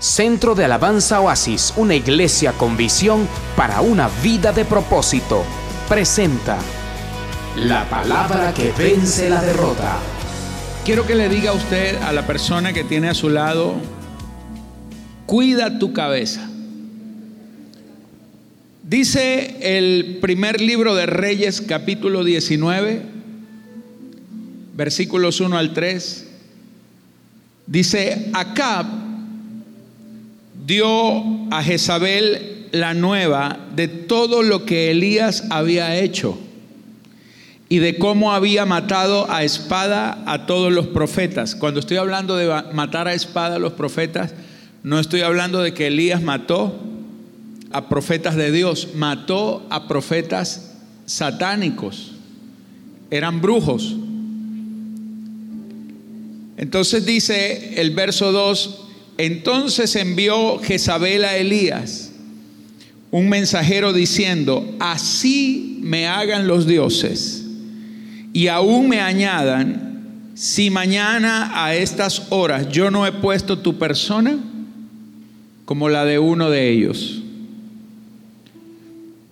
Centro de Alabanza Oasis, una iglesia con visión para una vida de propósito, presenta la palabra que vence la derrota. Quiero que le diga a usted, a la persona que tiene a su lado, cuida tu cabeza. Dice el primer libro de Reyes, capítulo 19, versículos 1 al 3. Dice, Acab dio a Jezabel la nueva de todo lo que Elías había hecho y de cómo había matado a espada a todos los profetas. Cuando estoy hablando de matar a espada a los profetas, no estoy hablando de que Elías mató a profetas de Dios, mató a profetas satánicos, eran brujos. Entonces dice el verso 2, entonces envió Jezabel a Elías un mensajero diciendo, así me hagan los dioses y aún me añadan, si mañana a estas horas yo no he puesto tu persona como la de uno de ellos.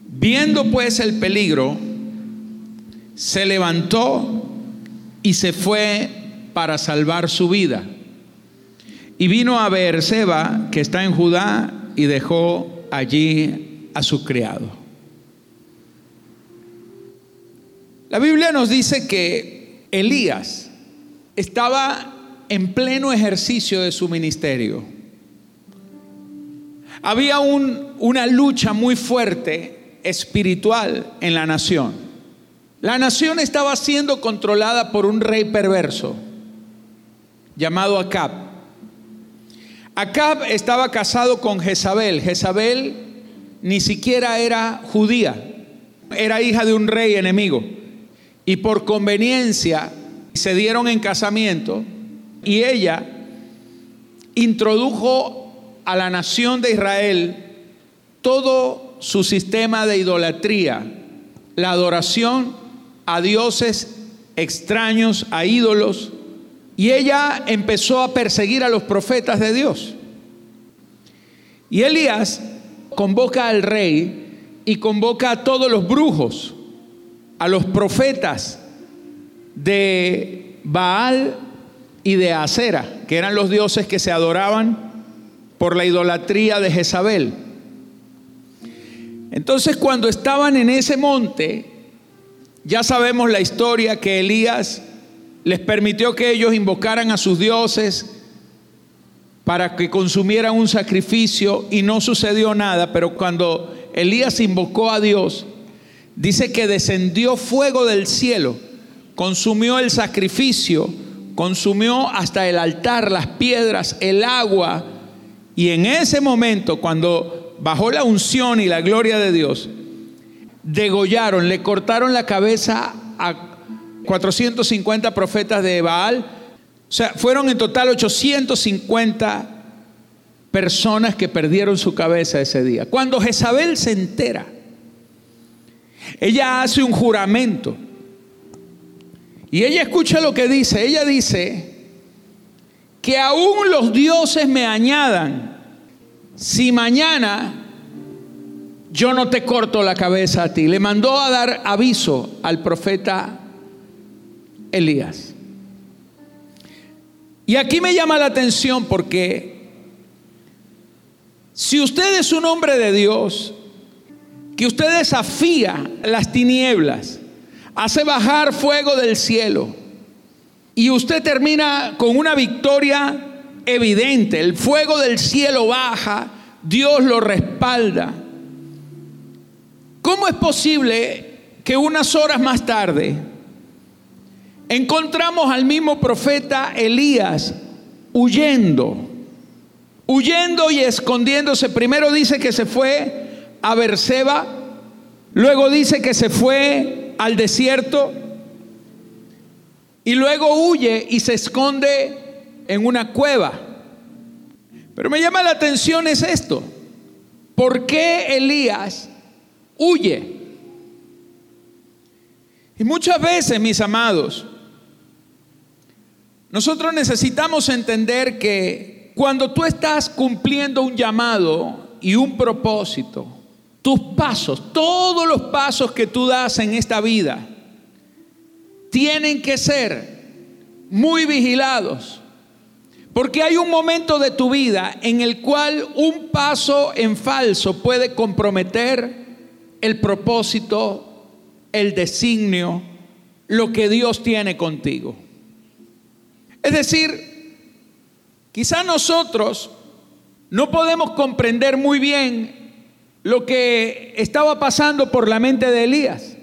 Viendo pues el peligro, se levantó y se fue para salvar su vida. Y vino a ver Seba, que está en Judá, y dejó allí a su criado. La Biblia nos dice que Elías estaba en pleno ejercicio de su ministerio. Había una lucha muy fuerte espiritual en la nación. La nación estaba siendo controlada por un rey perverso llamado Acab. Acab estaba casado con Jezabel. Jezabel ni siquiera era judía, era hija de un rey enemigo. Y por conveniencia se dieron en casamiento y ella introdujo a la nación de Israel todo su sistema de idolatría, la adoración a dioses extraños, a ídolos, y ella empezó a perseguir a los profetas de Dios. Y Elías convoca al rey y convoca a todos los brujos, a los profetas de Baal y de Acera, que eran los dioses que se adoraban por la idolatría de Jezabel. Entonces cuando estaban en ese monte, ya sabemos la historia que Elías les permitió que ellos invocaran a sus dioses para que consumieran un sacrificio y no sucedió nada, pero cuando Elías invocó a Dios, dice que descendió fuego del cielo, consumió el sacrificio, consumió hasta el altar, las piedras, el agua, y en ese momento, cuando bajó la unción y la gloria de Dios, degollaron, le cortaron la cabeza a 450 profetas de Baal. O sea, fueron en total 850 personas que perdieron su cabeza ese día. Cuando Jezabel se entera, ella hace un juramento. Y ella escucha lo que dice. Ella dice que aún los dioses me añadan si mañana yo no te corto la cabeza a ti. Le mandó a dar aviso al profeta Elías. Y aquí me llama la atención porque si usted es un hombre de Dios, que usted desafía las tinieblas, hace bajar fuego del cielo y usted termina con una victoria evidente, el fuego del cielo baja, Dios lo respalda. ¿Cómo es posible que unas horas más tarde encontramos al mismo profeta Elías huyendo, huyendo y escondiéndose. Primero dice que se fue a Berseba, luego dice que se fue al desierto y luego huye y se esconde en una cueva. Pero me llama la atención es esto. ¿Por qué Elías huye? Y muchas veces, mis amados, nosotros necesitamos entender que cuando tú estás cumpliendo un llamado y un propósito, tus pasos, todos los pasos que tú das en esta vida, tienen que ser muy vigilados. Porque hay un momento de tu vida en el cual un paso en falso puede comprometer el propósito, el designio, lo que Dios tiene contigo. Es decir, quizá nosotros no podemos comprender muy bien lo que estaba pasando por la mente de Elías.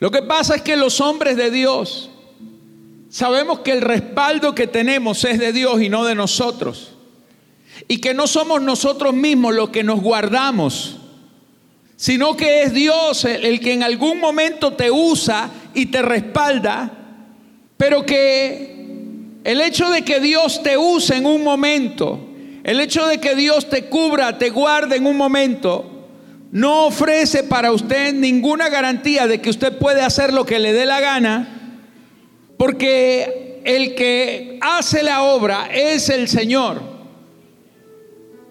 Lo que pasa es que los hombres de Dios sabemos que el respaldo que tenemos es de Dios y no de nosotros. Y que no somos nosotros mismos los que nos guardamos, sino que es Dios el que en algún momento te usa y te respalda, pero que el hecho de que Dios te use en un momento, el hecho de que Dios te cubra, te guarde en un momento, no ofrece para usted ninguna garantía de que usted puede hacer lo que le dé la gana, porque el que hace la obra es el Señor.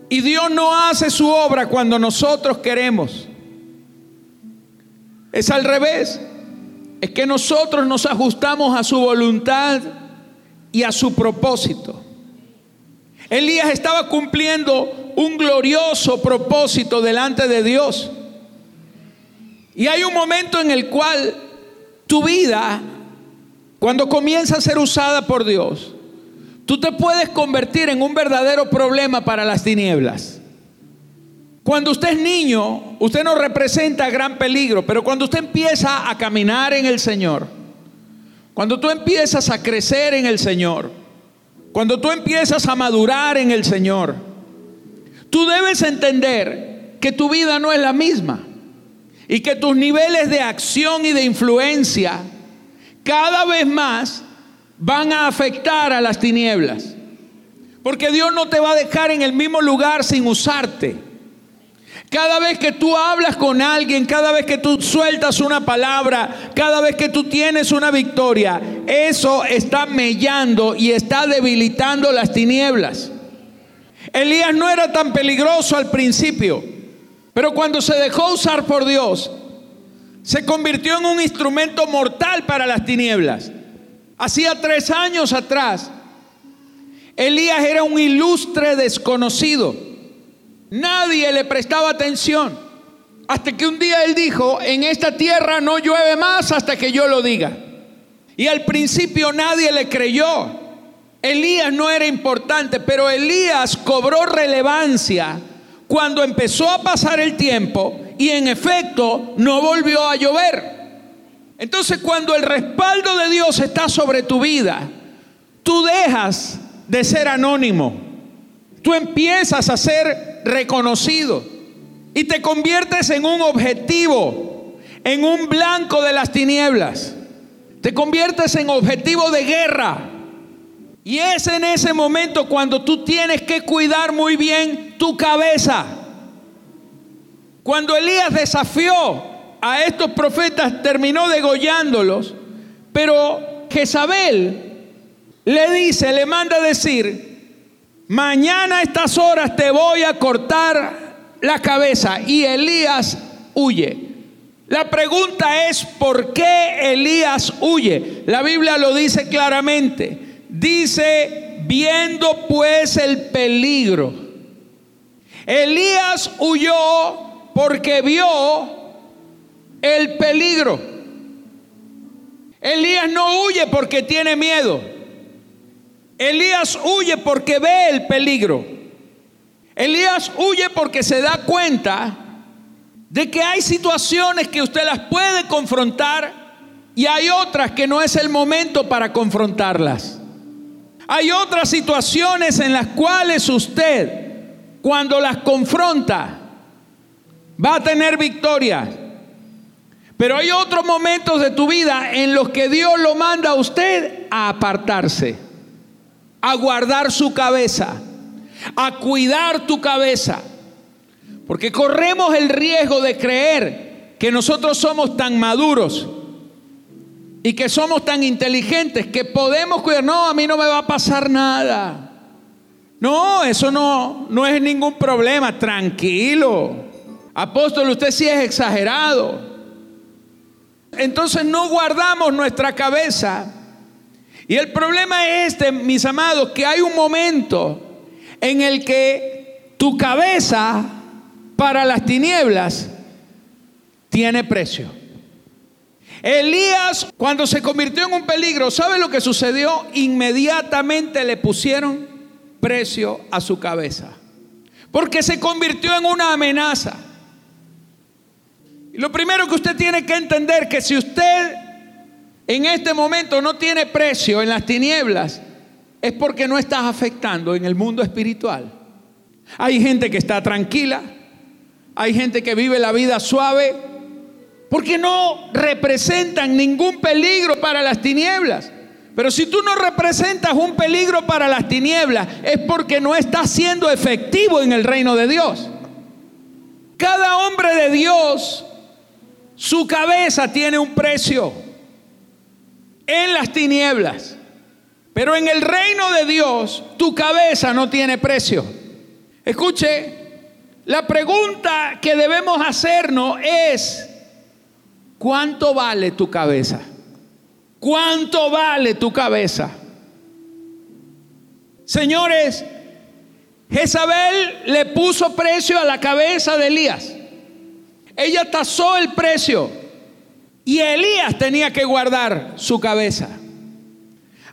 Y Dios no hace su obra cuando nosotros queremos. Es al revés. Es que nosotros nos ajustamos a su voluntad y a su propósito. Elías estaba cumpliendo un glorioso propósito delante de Dios. Y hay un momento en el cual tu vida, cuando comienza a ser usada por Dios, tú te puedes convertir en un verdadero problema para las tinieblas. Cuando usted es niño, usted no representa gran peligro, pero cuando usted empieza a caminar en el Señor, cuando tú empiezas a crecer en el Señor, cuando tú empiezas a madurar en el Señor, tú debes entender que tu vida no es la misma y que tus niveles de acción y de influencia cada vez más van a afectar a las tinieblas. Porque Dios no te va a dejar en el mismo lugar sin usarte. Cada vez que tú hablas con alguien, cada vez que tú sueltas una palabra, cada vez que tú tienes una victoria, eso está mellando y está debilitando las tinieblas. Elías no era tan peligroso al principio, pero cuando se dejó usar por Dios, se convirtió en un instrumento mortal para las tinieblas. Hacía tres años atrás, Elías era un ilustre desconocido. Nadie le prestaba atención. Hasta que un día él dijo, en esta tierra no llueve más hasta que yo lo diga. Y al principio nadie le creyó. Elías no era importante, pero Elías cobró relevancia cuando empezó a pasar el tiempo y en efecto no volvió a llover. Entonces cuando el respaldo de Dios está sobre tu vida, tú dejas de ser anónimo. Tú empiezas a ser reconocido y te conviertes en un objetivo, en un blanco de las tinieblas. Te conviertes en objetivo de guerra. Y es en ese momento cuando tú tienes que cuidar muy bien tu cabeza. Cuando Elías desafió a estos profetas, terminó degollándolos, pero Jezabel le dice, le manda decir, mañana a estas horas te voy a cortar la cabeza. Y Elías huye. La pregunta es, ¿por qué Elías huye? La Biblia lo dice claramente. Dice, viendo pues el peligro. Elías huyó porque vio el peligro. Elías no huye porque tiene miedo. Elías huye porque ve el peligro. Elías huye porque se da cuenta de que hay situaciones que usted las puede confrontar y hay otras que no es el momento para confrontarlas. Hay otras situaciones en las cuales usted, cuando las confronta, va a tener victoria. Pero hay otros momentos de tu vida en los que Dios lo manda a usted a apartarse a guardar su cabeza, a cuidar tu cabeza. Porque corremos el riesgo de creer que nosotros somos tan maduros y que somos tan inteligentes que podemos cuidar. No, a mí no me va a pasar nada. No, eso no, no es ningún problema, tranquilo. Apóstol, usted sí es exagerado. Entonces no guardamos nuestra cabeza. Y el problema es este, mis amados, que hay un momento en el que tu cabeza para las tinieblas tiene precio. Elías, cuando se convirtió en un peligro, ¿sabe lo que sucedió? Inmediatamente le pusieron precio a su cabeza. Porque se convirtió en una amenaza. Y lo primero que usted tiene que entender que si usted en este momento no tiene precio en las tinieblas, es porque no estás afectando en el mundo espiritual. Hay gente que está tranquila, hay gente que vive la vida suave, porque no representan ningún peligro para las tinieblas. Pero si tú no representas un peligro para las tinieblas, es porque no estás siendo efectivo en el reino de Dios. Cada hombre de Dios, su cabeza tiene un precio en las tinieblas. Pero en el reino de Dios, tu cabeza no tiene precio. Escuche, la pregunta que debemos hacernos es, ¿cuánto vale tu cabeza? ¿Cuánto vale tu cabeza? Señores, Jezabel le puso precio a la cabeza de Elías. Ella tasó el precio y Elías tenía que guardar su cabeza.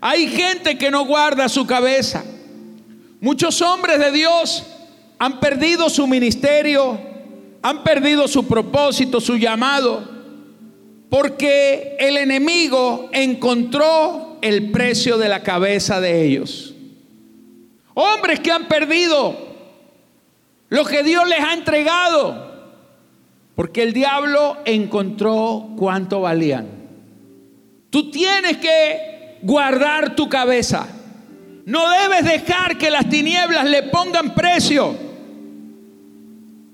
Hay gente que no guarda su cabeza. Muchos hombres de Dios han perdido su ministerio, han perdido su propósito, su llamado porque el enemigo encontró el precio de la cabeza de ellos. Hombres que han perdido lo que Dios les ha entregado. Porque el diablo encontró cuánto valían. Tú tienes que guardar tu cabeza. No debes dejar que las tinieblas le pongan precio.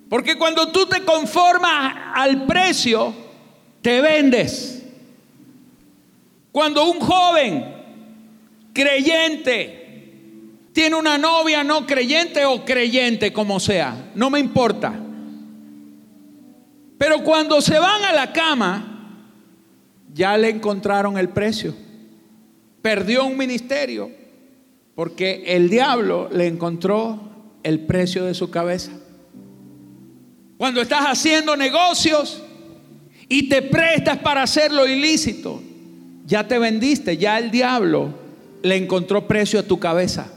Porque cuando tú te conformas al precio, te vendes. Cuando un joven creyente tiene una novia no creyente o creyente como sea, no me importa. Pero cuando se van a la cama, ya le encontraron el precio. Perdió un ministerio porque el diablo le encontró el precio de su cabeza. Cuando estás haciendo negocios, y te prestas para hacer lo ilícito, ya te vendiste, ya el diablo le encontró precio a tu cabeza.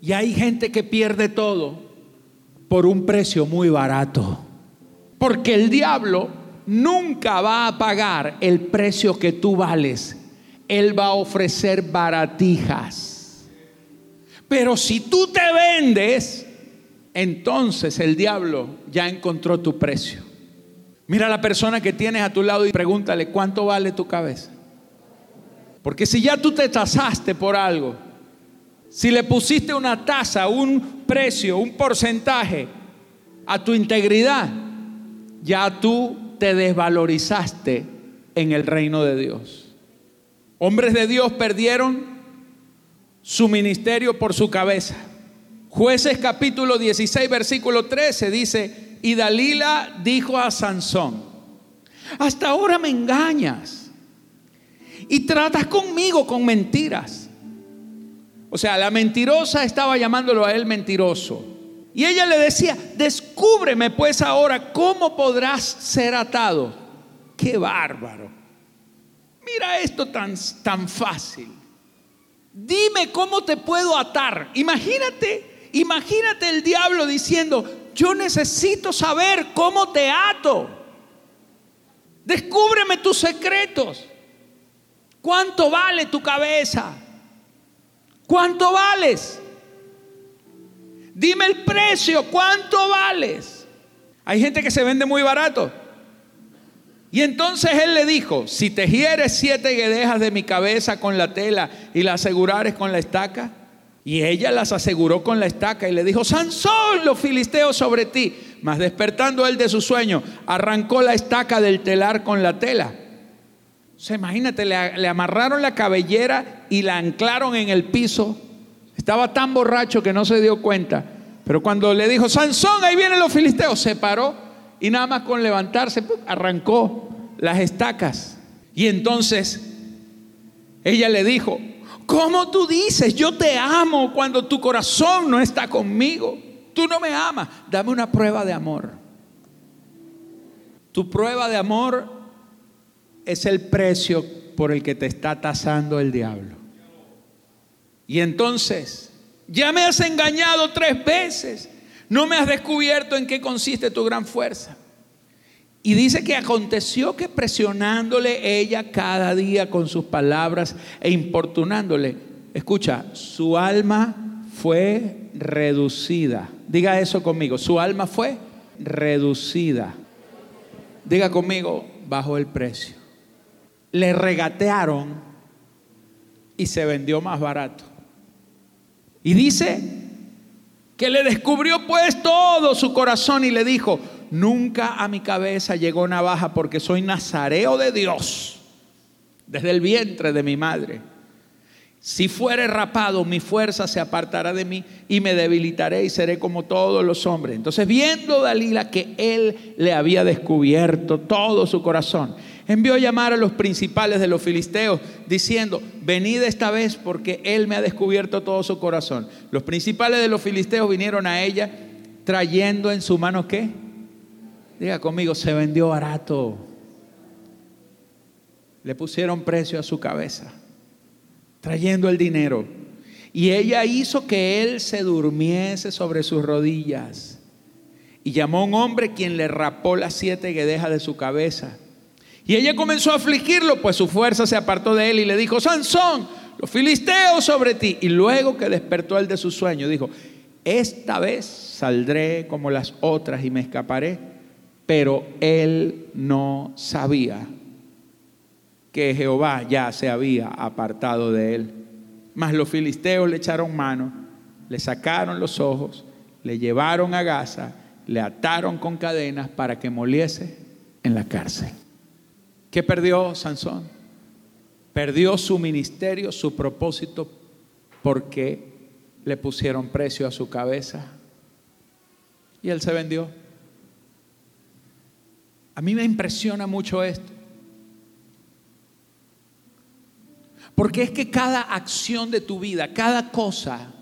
Y hay gente que pierde todo por un precio muy barato. Porque el diablo nunca va a pagar el precio que tú vales. Él va a ofrecer baratijas. Pero si tú te vendes, entonces el diablo ya encontró tu precio. Mira a la persona que tienes a tu lado y pregúntale, ¿cuánto vale tu cabeza? Porque si ya tú te tasaste por algo, si le pusiste una tasa, un precio, un porcentaje a tu integridad, ya tú te desvalorizaste en el reino de Dios. Hombres de Dios perdieron su ministerio por su cabeza. Jueces capítulo 16, versículo 13 dice, y Dalila dijo a Sansón, hasta ahora me engañas y tratas conmigo con mentiras. O sea, la mentirosa estaba llamándolo a él mentiroso. Y ella le decía, descúbreme pues ahora cómo podrás ser atado. Qué bárbaro. Mira esto tan, tan fácil. Dime cómo te puedo atar. Imagínate, imagínate el diablo diciendo, yo necesito saber cómo te ato. Descúbreme tus secretos. ¿Cuánto vale tu cabeza? ¿Cuánto vales? Dime el precio, ¿cuánto vales? Hay gente que se vende muy barato. Y entonces él le dijo, si te hieres siete guedejas de mi cabeza con la tela y la asegurares con la estaca, y ella las aseguró con la estaca y le dijo, Sansón, los filisteos sobre ti. Mas despertando él de su sueño, arrancó la estaca del telar con la tela. O sea, imagínate, le, le amarraron la cabellera y la anclaron en el piso. Estaba tan borracho que no se dio cuenta. Pero cuando le dijo, Sansón, ahí vienen los filisteos, se paró y nada más con levantarse arrancó las estacas. Y entonces ella le dijo, ¿cómo tú dices, yo te amo cuando tu corazón no está conmigo? Tú no me amas, dame una prueba de amor. Tu prueba de amor es el precio por el que te está tasando el diablo. Y entonces, ya me has engañado tres veces, no me has descubierto en qué consiste tu gran fuerza. Y dice que aconteció que presionándole ella cada día con sus palabras e importunándole, escucha, su alma fue reducida. Diga eso conmigo, su alma fue reducida. Diga conmigo, bajo el precio. Le regatearon y se vendió más barato. Y dice que le descubrió pues todo su corazón y le dijo, nunca a mi cabeza llegó navaja porque soy nazareo de Dios desde el vientre de mi madre. Si fuere rapado, mi fuerza se apartará de mí y me debilitaré y seré como todos los hombres. Entonces, viendo Dalila que él le había descubierto todo su corazón, envió a llamar a los principales de los filisteos, diciendo, venid esta vez porque él me ha descubierto todo su corazón. Los principales de los filisteos vinieron a ella trayendo en su mano qué? Diga conmigo, se vendió barato. Le pusieron precio a su cabeza, trayendo el dinero. Y ella hizo que él se durmiese sobre sus rodillas. Y llamó a un hombre quien le rapó las siete guedejas de su cabeza. Y ella comenzó a afligirlo, pues su fuerza se apartó de él y le dijo, Sansón, los filisteos sobre ti. Y luego que despertó él de su sueño, dijo, esta vez saldré como las otras y me escaparé pero él no sabía que Jehová ya se había apartado de él. Mas los filisteos le echaron mano, le sacaron los ojos, le llevaron a Gaza, le ataron con cadenas para que moliese en la cárcel. ¿Qué perdió Sansón? Perdió su ministerio, su propósito, porque le pusieron precio a su cabeza y él se vendió. A mí me impresiona mucho esto. Porque es que cada acción de tu vida, cada cosa,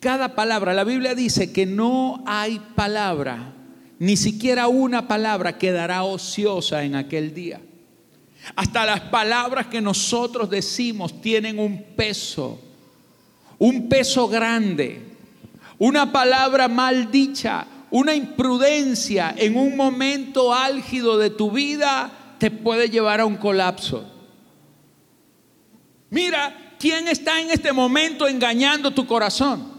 cada palabra, la Biblia dice que no hay palabra, ni siquiera una palabra quedará ociosa en aquel día. Hasta las palabras que nosotros decimos tienen un peso, un peso grande. Una palabra mal dicha una imprudencia en un momento álgido de tu vida te puede llevar a un colapso. Mira, ¿quién está en este momento engañando tu corazón?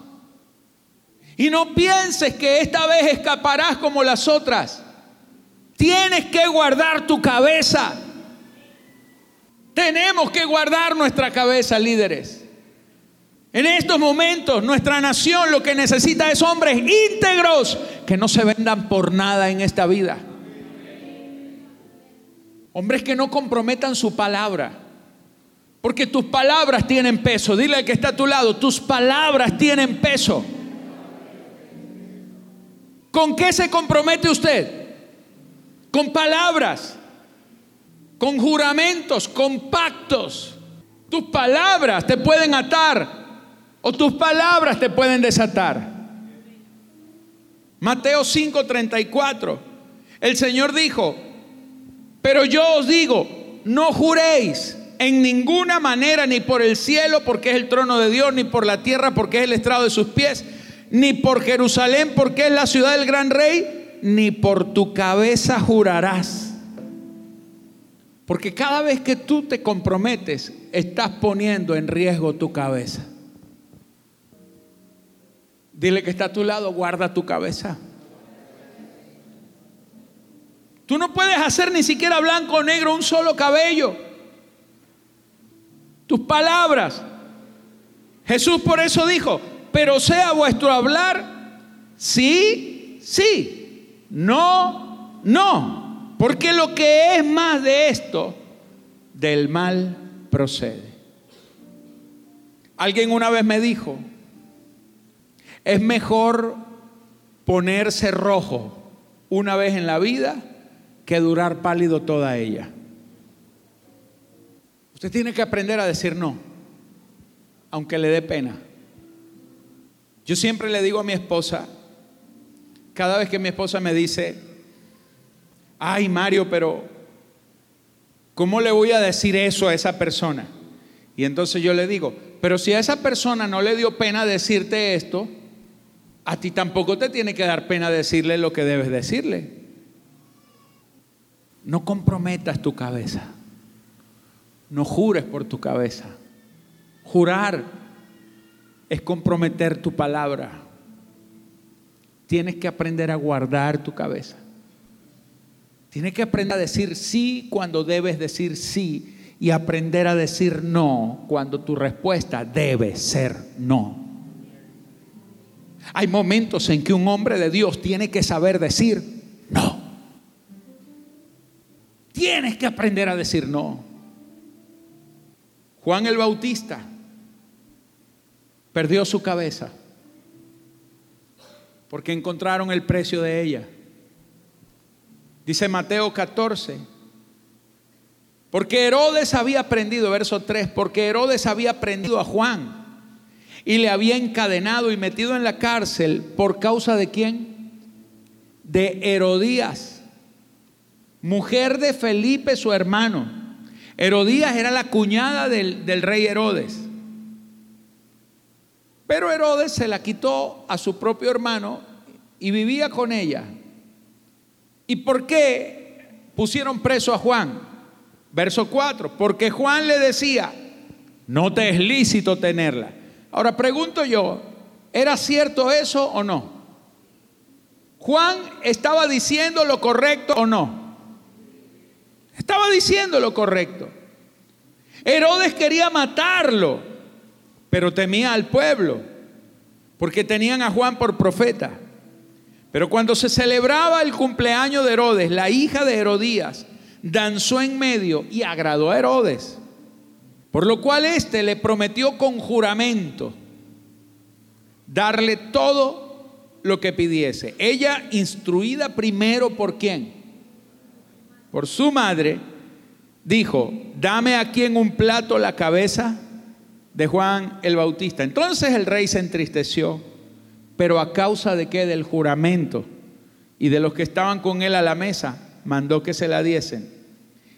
Y no pienses que esta vez escaparás como las otras. Tienes que guardar tu cabeza. Tenemos que guardar nuestra cabeza, líderes. En estos momentos nuestra nación lo que necesita es hombres íntegros que no se vendan por nada en esta vida. Hombres que no comprometan su palabra. Porque tus palabras tienen peso. Dile al que está a tu lado, tus palabras tienen peso. ¿Con qué se compromete usted? Con palabras, con juramentos, con pactos. Tus palabras te pueden atar o tus palabras te pueden desatar. Mateo 5:34. El Señor dijo, pero yo os digo, no juréis en ninguna manera ni por el cielo porque es el trono de Dios, ni por la tierra porque es el estrado de sus pies, ni por Jerusalén porque es la ciudad del gran rey, ni por tu cabeza jurarás. Porque cada vez que tú te comprometes, estás poniendo en riesgo tu cabeza. Dile que está a tu lado, guarda tu cabeza. Tú no puedes hacer ni siquiera blanco o negro un solo cabello. Tus palabras. Jesús por eso dijo, pero sea vuestro hablar, sí, sí, no, no. Porque lo que es más de esto, del mal procede. Alguien una vez me dijo, Es mejor ponerse rojo una vez en la vida que durar pálido toda ella. Usted tiene que aprender a decir no, aunque le dé pena. Yo siempre le digo a mi esposa, cada vez que mi esposa me dice, ay Mario, pero ¿cómo le voy a decir eso a esa persona? Y entonces yo le digo, pero si a esa persona no le dio pena decirte esto, a ti tampoco te tiene que dar pena decirle lo que debes decirle. No comprometas tu cabeza. No jures por tu cabeza. Jurar es comprometer tu palabra. Tienes que aprender a guardar tu cabeza. Tienes que aprender a decir sí cuando debes decir sí y aprender a decir no cuando tu respuesta debe ser no. Hay momentos en que un hombre de Dios tiene que saber decir no. Tienes que aprender a decir no. Juan el Bautista perdió su cabeza porque encontraron el precio de ella. Dice Mateo 14, porque Herodes había aprendido, verso 3, porque Herodes había aprendido a Juan y le había encadenado y metido en la cárcel por causa de quién? De Herodías, mujer de Felipe su hermano. Herodías era la cuñada del, del rey Herodes. Pero Herodes se la quitó a su propio hermano y vivía con ella. ¿Y por qué pusieron preso a Juan? Verso 4, porque Juan le decía, no te es lícito tenerla. Ahora pregunto yo, ¿era cierto eso o no? Juan estaba diciendo lo correcto o no? Estaba diciendo lo correcto. Herodes quería matarlo, pero temía al pueblo, porque tenían a Juan por profeta. Pero cuando se celebraba el cumpleaños de Herodes, la hija de Herodías danzó en medio y agradó a Herodes. Por lo cual éste le prometió con juramento darle todo lo que pidiese. Ella, instruida primero por quién? Por su madre, dijo, dame aquí en un plato la cabeza de Juan el Bautista. Entonces el rey se entristeció, pero a causa de qué? Del juramento y de los que estaban con él a la mesa, mandó que se la diesen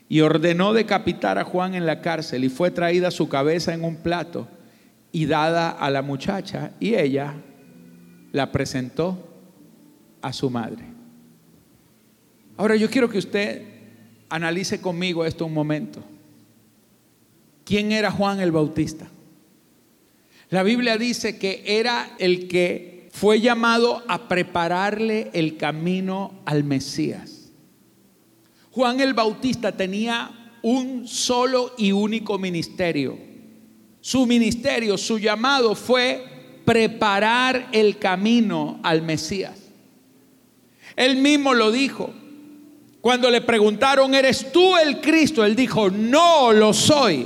y ordenó decapitar a Juan en la cárcel y fue traída su cabeza en un plato y dada a la muchacha y ella la presentó a su madre. Ahora yo quiero que usted analice conmigo esto un momento. ¿Quién era Juan el Bautista? La Biblia dice que era el que fue llamado a prepararle el camino al Mesías. Juan el Bautista tenía un solo y único ministerio. Su ministerio, su llamado fue preparar el camino al Mesías. Él mismo lo dijo. Cuando le preguntaron, ¿eres tú el Cristo? Él dijo, no lo soy.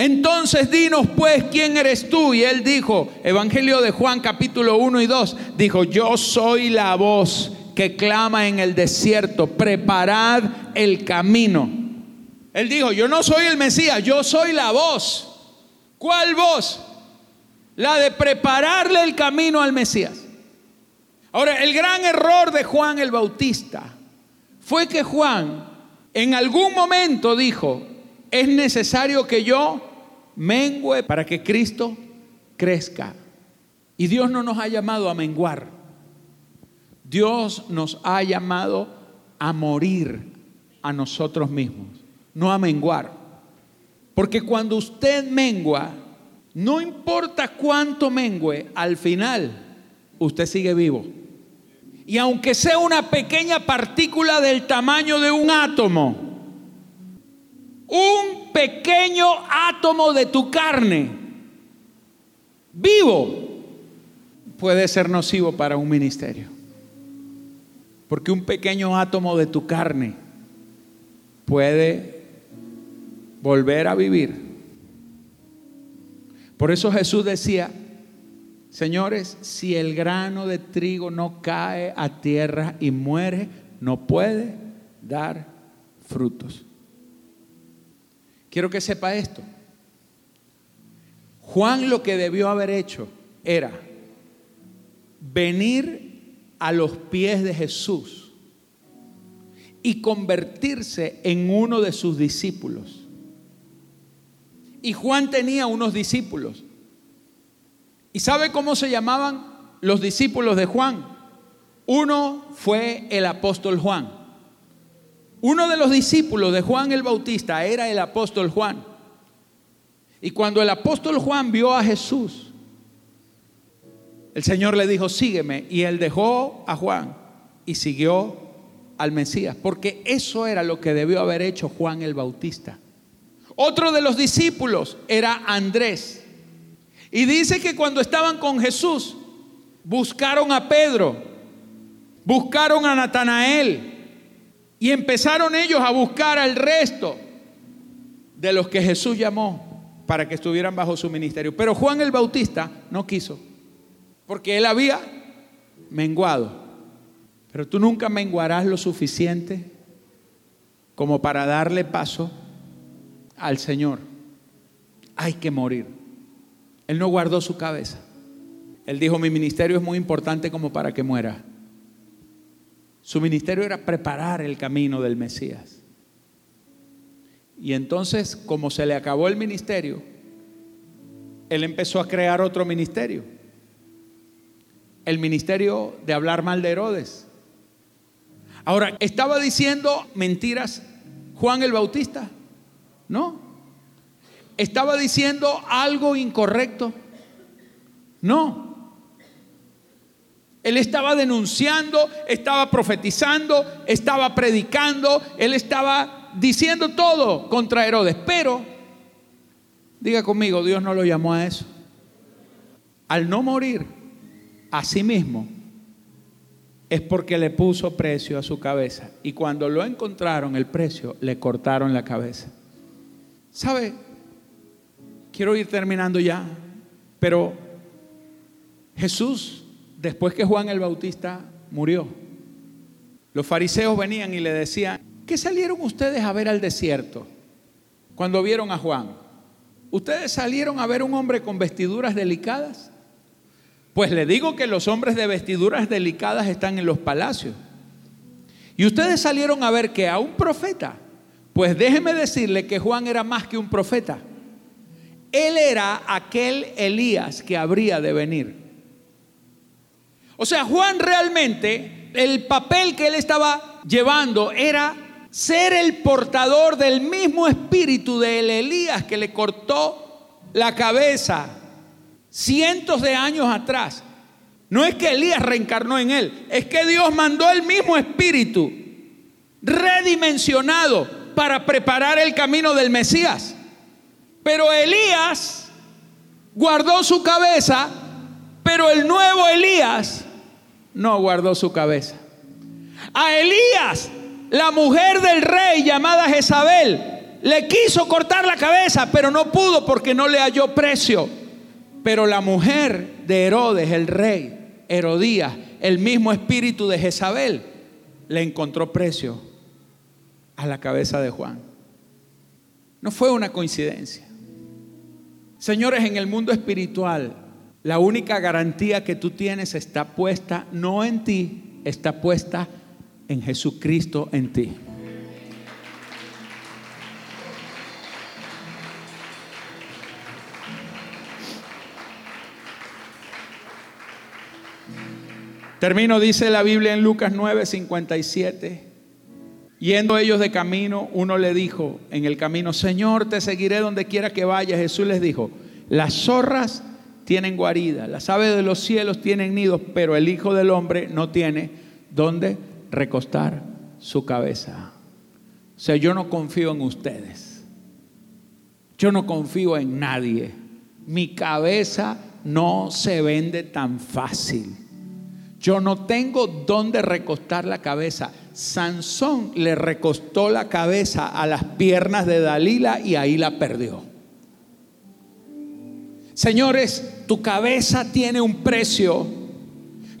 Entonces dinos pues quién eres tú. Y él dijo, Evangelio de Juan capítulo 1 y 2, dijo, yo soy la voz que clama en el desierto, preparad el camino. Él dijo, yo no soy el Mesías, yo soy la voz. ¿Cuál voz? La de prepararle el camino al Mesías. Ahora, el gran error de Juan el Bautista fue que Juan en algún momento dijo, es necesario que yo mengüe para que Cristo crezca. Y Dios no nos ha llamado a menguar. Dios nos ha llamado a morir a nosotros mismos, no a menguar. Porque cuando usted mengua, no importa cuánto mengue, al final usted sigue vivo. Y aunque sea una pequeña partícula del tamaño de un átomo, un pequeño átomo de tu carne, vivo, puede ser nocivo para un ministerio. Porque un pequeño átomo de tu carne puede volver a vivir. Por eso Jesús decía, Señores, si el grano de trigo no cae a tierra y muere, no puede dar frutos. Quiero que sepa esto. Juan lo que debió haber hecho era venir a los pies de Jesús y convertirse en uno de sus discípulos. Y Juan tenía unos discípulos. ¿Y sabe cómo se llamaban los discípulos de Juan? Uno fue el apóstol Juan. Uno de los discípulos de Juan el Bautista era el apóstol Juan. Y cuando el apóstol Juan vio a Jesús, el Señor le dijo, sígueme. Y él dejó a Juan y siguió al Mesías, porque eso era lo que debió haber hecho Juan el Bautista. Otro de los discípulos era Andrés. Y dice que cuando estaban con Jesús, buscaron a Pedro, buscaron a Natanael y empezaron ellos a buscar al resto de los que Jesús llamó para que estuvieran bajo su ministerio. Pero Juan el Bautista no quiso, porque él había menguado. Pero tú nunca menguarás lo suficiente como para darle paso al Señor. Hay que morir. Él no guardó su cabeza. Él dijo, mi ministerio es muy importante como para que muera. Su ministerio era preparar el camino del Mesías. Y entonces, como se le acabó el ministerio, él empezó a crear otro ministerio. El ministerio de hablar mal de Herodes. Ahora, ¿estaba diciendo mentiras Juan el Bautista? No estaba diciendo algo incorrecto? No. Él estaba denunciando, estaba profetizando, estaba predicando, él estaba diciendo todo contra Herodes. Pero, diga conmigo, Dios no lo llamó a eso. Al no morir a sí mismo, es porque le puso precio a su cabeza. Y cuando lo encontraron el precio, le cortaron la cabeza. ¿Sabe? quiero ir terminando ya, pero Jesús, después que Juan el Bautista murió, los fariseos venían y le decían, ¿qué salieron ustedes a ver al desierto cuando vieron a Juan? ¿Ustedes salieron a ver un hombre con vestiduras delicadas? Pues le digo que los hombres de vestiduras delicadas están en los palacios. Y ustedes salieron a ver que a un profeta, pues déjeme decirle que Juan era más que un profeta. Él era aquel Elías que habría de venir. O sea, Juan realmente, el papel que él estaba llevando era ser el portador del mismo espíritu del Elías que le cortó la cabeza cientos de años atrás. No es que Elías reencarnó en él, es que Dios mandó el mismo espíritu redimensionado para preparar el camino del Mesías. Pero Elías guardó su cabeza, pero el nuevo Elías no guardó su cabeza. A Elías, la mujer del rey llamada Jezabel, le quiso cortar la cabeza, pero no pudo porque no le halló precio. Pero la mujer de Herodes, el rey, Herodías, el mismo espíritu de Jezabel, le encontró precio a la cabeza de Juan. No fue una coincidencia. Señores, en el mundo espiritual, la única garantía que tú tienes está puesta no en ti, está puesta en Jesucristo en ti. Termino, dice la Biblia en Lucas 9, 57. Yendo ellos de camino, uno le dijo en el camino, Señor, te seguiré donde quiera que vayas. Jesús les dijo, las zorras tienen guarida, las aves de los cielos tienen nidos, pero el Hijo del Hombre no tiene donde recostar su cabeza. O sea, yo no confío en ustedes. Yo no confío en nadie. Mi cabeza no se vende tan fácil. Yo no tengo dónde recostar la cabeza. Sansón le recostó la cabeza a las piernas de Dalila y ahí la perdió. Señores, tu cabeza tiene un precio.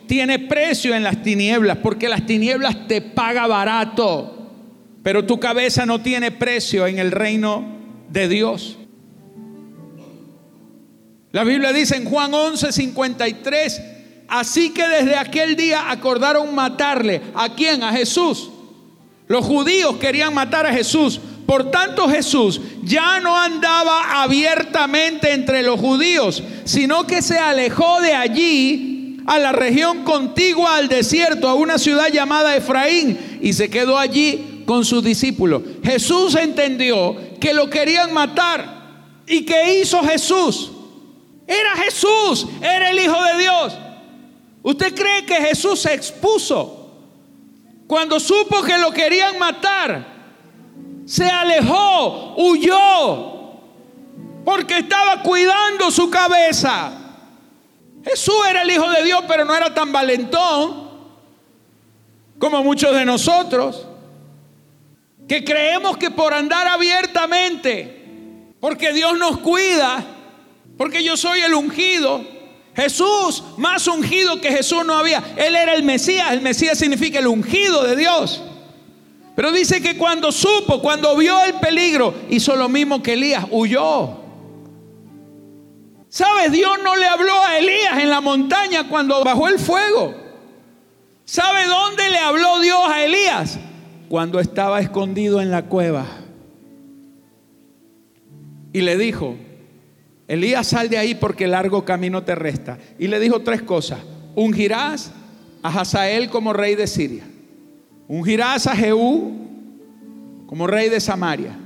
Tiene precio en las tinieblas, porque las tinieblas te paga barato. Pero tu cabeza no tiene precio en el reino de Dios. La Biblia dice en Juan 11, 53, así que desde aquel día acordaron matarle. ¿A quién? A Jesús. Los judíos querían matar a Jesús. Por tanto Jesús ya no andaba abiertamente entre los judíos, sino que se alejó de allí a la región contigua al desierto, a una ciudad llamada Efraín, y se quedó allí con sus discípulos. Jesús entendió que lo querían matar. ¿Y qué hizo Jesús? Era Jesús, era el Hijo de Dios. ¿Usted cree que Jesús se expuso? Cuando supo que lo querían matar, se alejó, huyó, porque estaba cuidando su cabeza. Jesús era el Hijo de Dios, pero no era tan valentón como muchos de nosotros, que creemos que por andar abiertamente, porque Dios nos cuida, porque yo soy el ungido. Jesús, más ungido que Jesús no había. Él era el Mesías. El Mesías significa el ungido de Dios. Pero dice que cuando supo, cuando vio el peligro, hizo lo mismo que Elías, huyó. ¿Sabes? Dios no le habló a Elías en la montaña cuando bajó el fuego. ¿Sabe dónde le habló Dios a Elías? Cuando estaba escondido en la cueva. Y le dijo, Elías, sal de ahí porque largo camino te resta. Y le dijo tres cosas. Ungirás a Hazael como rey de Siria. Ungirás a Jehú como rey de Samaria.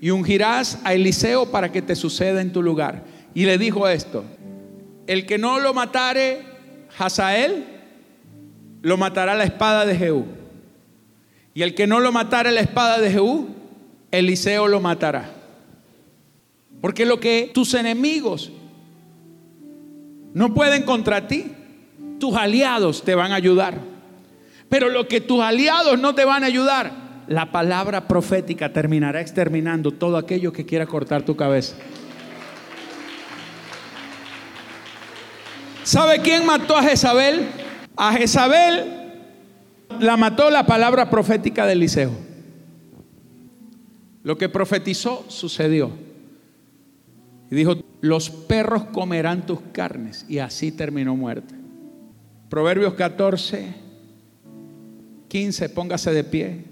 Y ungirás a Eliseo para que te suceda en tu lugar. Y le dijo esto. El que no lo matare Hazael, lo matará la espada de Jehú. Y el que no lo matare la espada de Jehú, Eliseo lo matará. Porque lo que tus enemigos no pueden contra ti, tus aliados te van a ayudar. Pero lo que tus aliados no te van a ayudar, la palabra profética terminará exterminando todo aquello que quiera cortar tu cabeza. ¿Sabe quién mató a Jezabel? A Jezabel la mató la palabra profética de Eliseo. Lo que profetizó sucedió. Y dijo, los perros comerán tus carnes. Y así terminó muerte. Proverbios 14, 15, póngase de pie.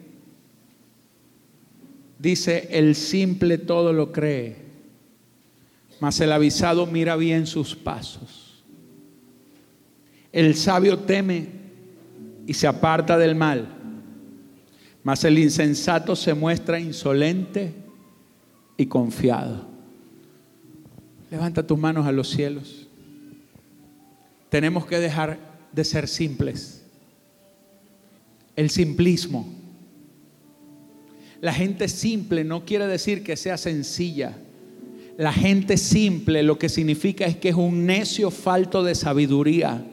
Dice, el simple todo lo cree, mas el avisado mira bien sus pasos. El sabio teme y se aparta del mal, mas el insensato se muestra insolente y confiado. Levanta tus manos a los cielos. Tenemos que dejar de ser simples. El simplismo. La gente simple no quiere decir que sea sencilla. La gente simple lo que significa es que es un necio falto de sabiduría.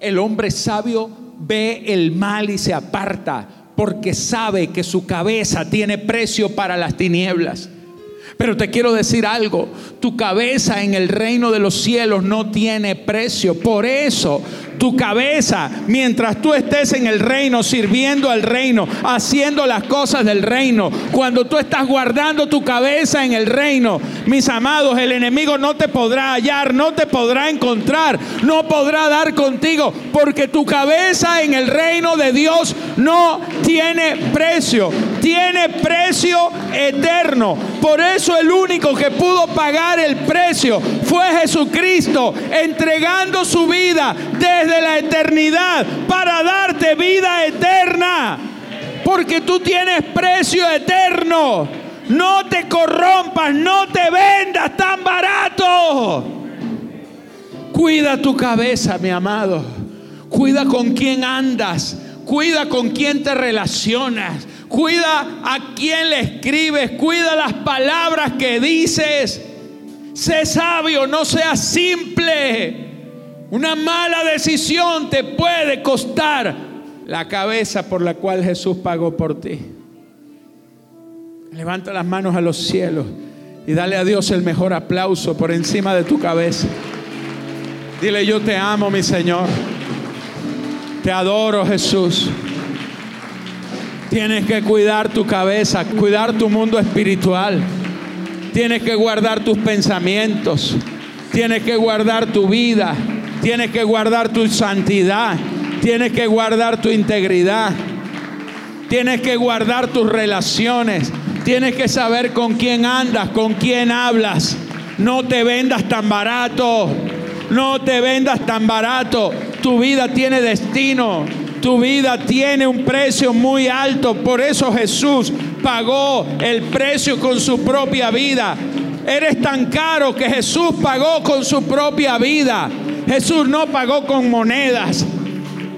El hombre sabio ve el mal y se aparta porque sabe que su cabeza tiene precio para las tinieblas. Pero te quiero decir algo, tu cabeza en el reino de los cielos no tiene precio. Por eso tu cabeza, mientras tú estés en el reino, sirviendo al reino, haciendo las cosas del reino, cuando tú estás guardando tu cabeza en el reino, mis amados, el enemigo no te podrá hallar, no te podrá encontrar, no podrá dar contigo, porque tu cabeza en el reino de Dios no tiene precio, tiene precio eterno. Por eso el único que pudo pagar el precio fue Jesucristo, entregando su vida desde la eternidad para darte vida eterna. Porque tú tienes precio eterno. No te corrompas, no te vendas tan barato. Cuida tu cabeza, mi amado. Cuida con quién andas. Cuida con quién te relacionas. Cuida a quién le escribes. Cuida las palabras que dices. Sé sabio, no seas simple. Una mala decisión te puede costar la cabeza por la cual Jesús pagó por ti. Levanta las manos a los cielos. Y dale a Dios el mejor aplauso por encima de tu cabeza. Dile, yo te amo, mi Señor. Te adoro, Jesús. Tienes que cuidar tu cabeza, cuidar tu mundo espiritual. Tienes que guardar tus pensamientos. Tienes que guardar tu vida. Tienes que guardar tu santidad. Tienes que guardar tu integridad. Tienes que guardar tus relaciones. Tienes que saber con quién andas, con quién hablas. No te vendas tan barato. No te vendas tan barato. Tu vida tiene destino. Tu vida tiene un precio muy alto. Por eso Jesús pagó el precio con su propia vida. Eres tan caro que Jesús pagó con su propia vida. Jesús no pagó con monedas.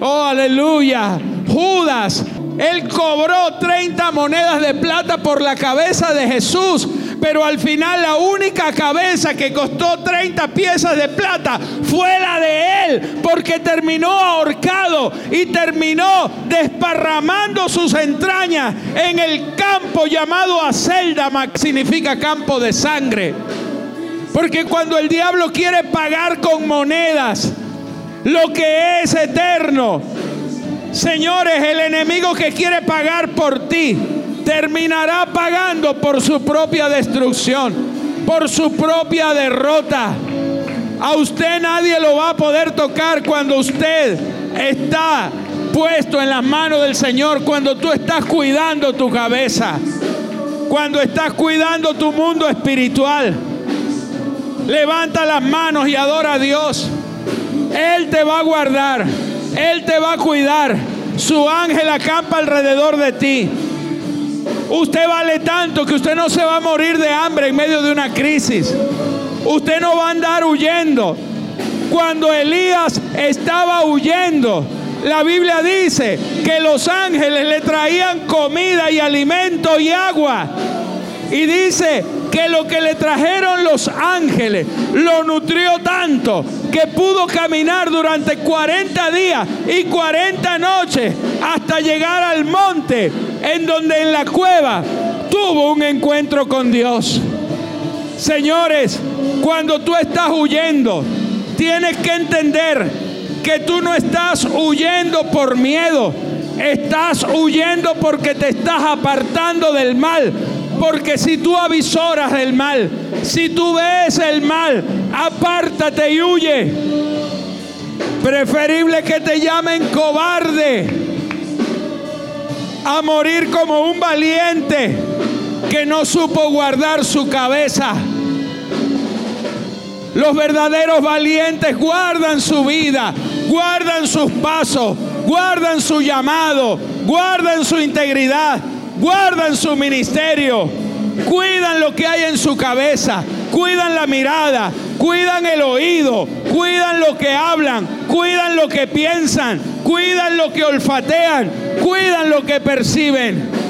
Oh, aleluya. Judas él cobró 30 monedas de plata por la cabeza de Jesús, pero al final la única cabeza que costó 30 piezas de plata fue la de él, porque terminó ahorcado y terminó desparramando sus entrañas en el campo llamado Aceldama, significa campo de sangre. Porque cuando el diablo quiere pagar con monedas lo que es eterno, Señores, el enemigo que quiere pagar por ti terminará pagando por su propia destrucción, por su propia derrota. A usted nadie lo va a poder tocar cuando usted está puesto en las manos del Señor, cuando tú estás cuidando tu cabeza, cuando estás cuidando tu mundo espiritual. Levanta las manos y adora a Dios. Él te va a guardar. Él te va a cuidar. Su ángel acampa alrededor de ti. Usted vale tanto que usted no se va a morir de hambre en medio de una crisis. Usted no va a andar huyendo. Cuando Elías estaba huyendo, la Biblia dice que los ángeles le traían comida y alimento y agua. Y dice que lo que le trajeron los ángeles lo nutrió tanto que pudo caminar durante 40 días y 40 noches hasta llegar al monte en donde en la cueva tuvo un encuentro con Dios. Señores, cuando tú estás huyendo, tienes que entender que tú no estás huyendo por miedo, estás huyendo porque te estás apartando del mal, porque si tú avisoras el mal, si tú ves el mal, apártate y huye. Preferible que te llamen cobarde a morir como un valiente que no supo guardar su cabeza. Los verdaderos valientes guardan su vida, guardan sus pasos, guardan su llamado, guardan su integridad guardan su ministerio, cuidan lo que hay en su cabeza, cuidan la mirada, cuidan el oído, cuidan lo que hablan, cuidan lo que piensan, cuidan lo que olfatean, cuidan lo que perciben.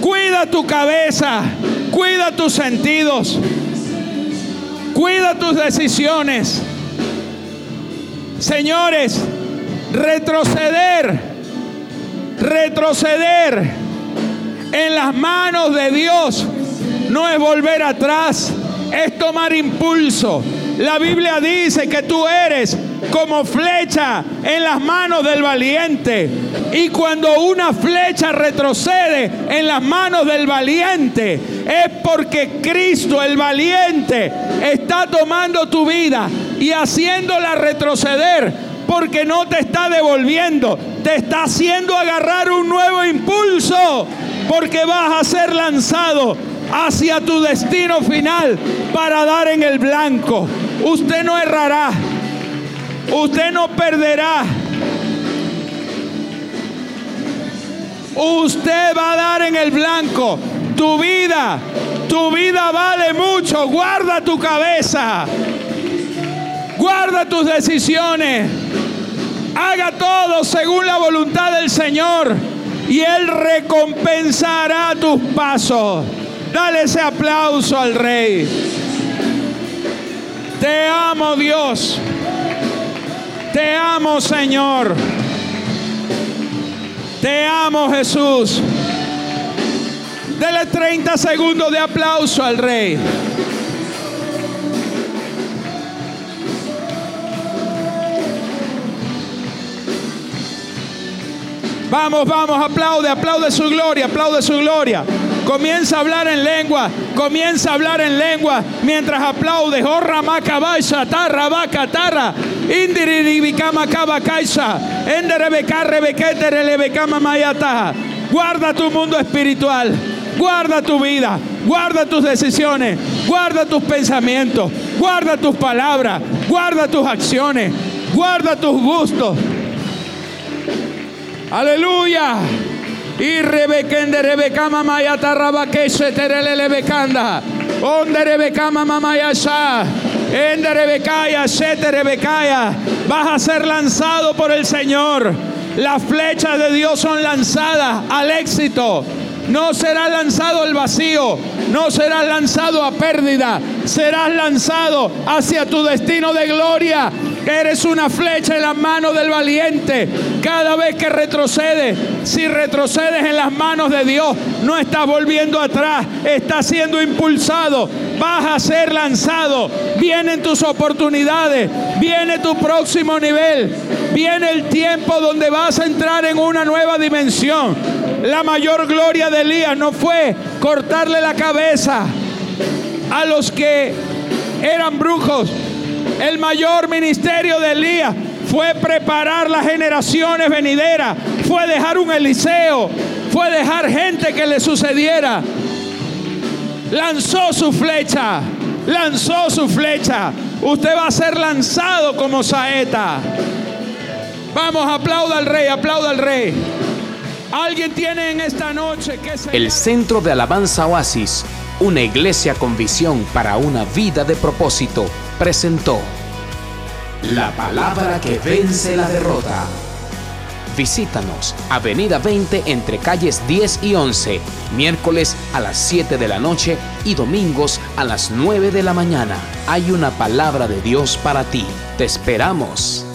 Cuida tu cabeza, cuida tus sentidos, cuida tus decisiones. Señores, retroceder Retroceder en las manos de Dios no es volver atrás, es tomar impulso. La Biblia dice que tú eres como flecha en las manos del valiente. Y cuando una flecha retrocede en las manos del valiente, es porque Cristo el valiente está tomando tu vida y haciéndola retroceder porque no te está devolviendo, te está haciendo agarrar un nuevo impulso, porque vas a ser lanzado hacia tu destino final para dar en el blanco. Usted no errará, usted no perderá. Usted va a dar en el blanco. Tu vida, tu vida vale mucho. Guarda tu cabeza. Guarda tus decisiones. Haga todo según la voluntad del Señor y Él recompensará tus pasos. Dale ese aplauso al Rey. Te amo Dios. Te amo Señor. Te amo Jesús. Dele 30 segundos de aplauso al rey. Vamos, vamos, aplaude, aplaude su gloria, aplaude su gloria. Comienza a hablar en lengua, comienza a hablar en lengua mientras aplaude. Oh, ramacabaisa, tarra, vaca, tarra. Indiribicama kaisa. Enderebeca, rebequete, lebecama mayata. Guarda tu mundo espiritual. Guarda tu vida. Guarda tus decisiones. Guarda tus pensamientos. Guarda tus palabras. Guarda tus acciones. Guarda tus gustos. Aleluya. Y rebekende rebekama mayata rabakeshe terele becanda. Onde rebekama mamayasha. Ende rebekaya sete rebekaya. Vas a ser lanzado por el Señor. Las flechas de Dios son lanzadas al éxito. No será lanzado al vacío, no serás lanzado a pérdida, serás lanzado hacia tu destino de gloria. Eres una flecha en las manos del valiente. Cada vez que retrocedes, si retrocedes en las manos de Dios, no estás volviendo atrás, estás siendo impulsado, vas a ser lanzado. Vienen tus oportunidades, viene tu próximo nivel, viene el tiempo donde vas a entrar en una nueva dimensión. La mayor gloria de Elías no fue cortarle la cabeza a los que eran brujos. El mayor ministerio de Elías fue preparar las generaciones venideras, fue dejar un Eliseo, fue dejar gente que le sucediera. Lanzó su flecha, lanzó su flecha. Usted va a ser lanzado como saeta. Vamos, aplauda al rey, aplauda al rey. Alguien tiene en esta noche que El Centro de Alabanza Oasis, una iglesia con visión para una vida de propósito, presentó La palabra que vence la derrota. Visítanos, Avenida 20 entre calles 10 y 11, miércoles a las 7 de la noche y domingos a las 9 de la mañana. Hay una palabra de Dios para ti. Te esperamos.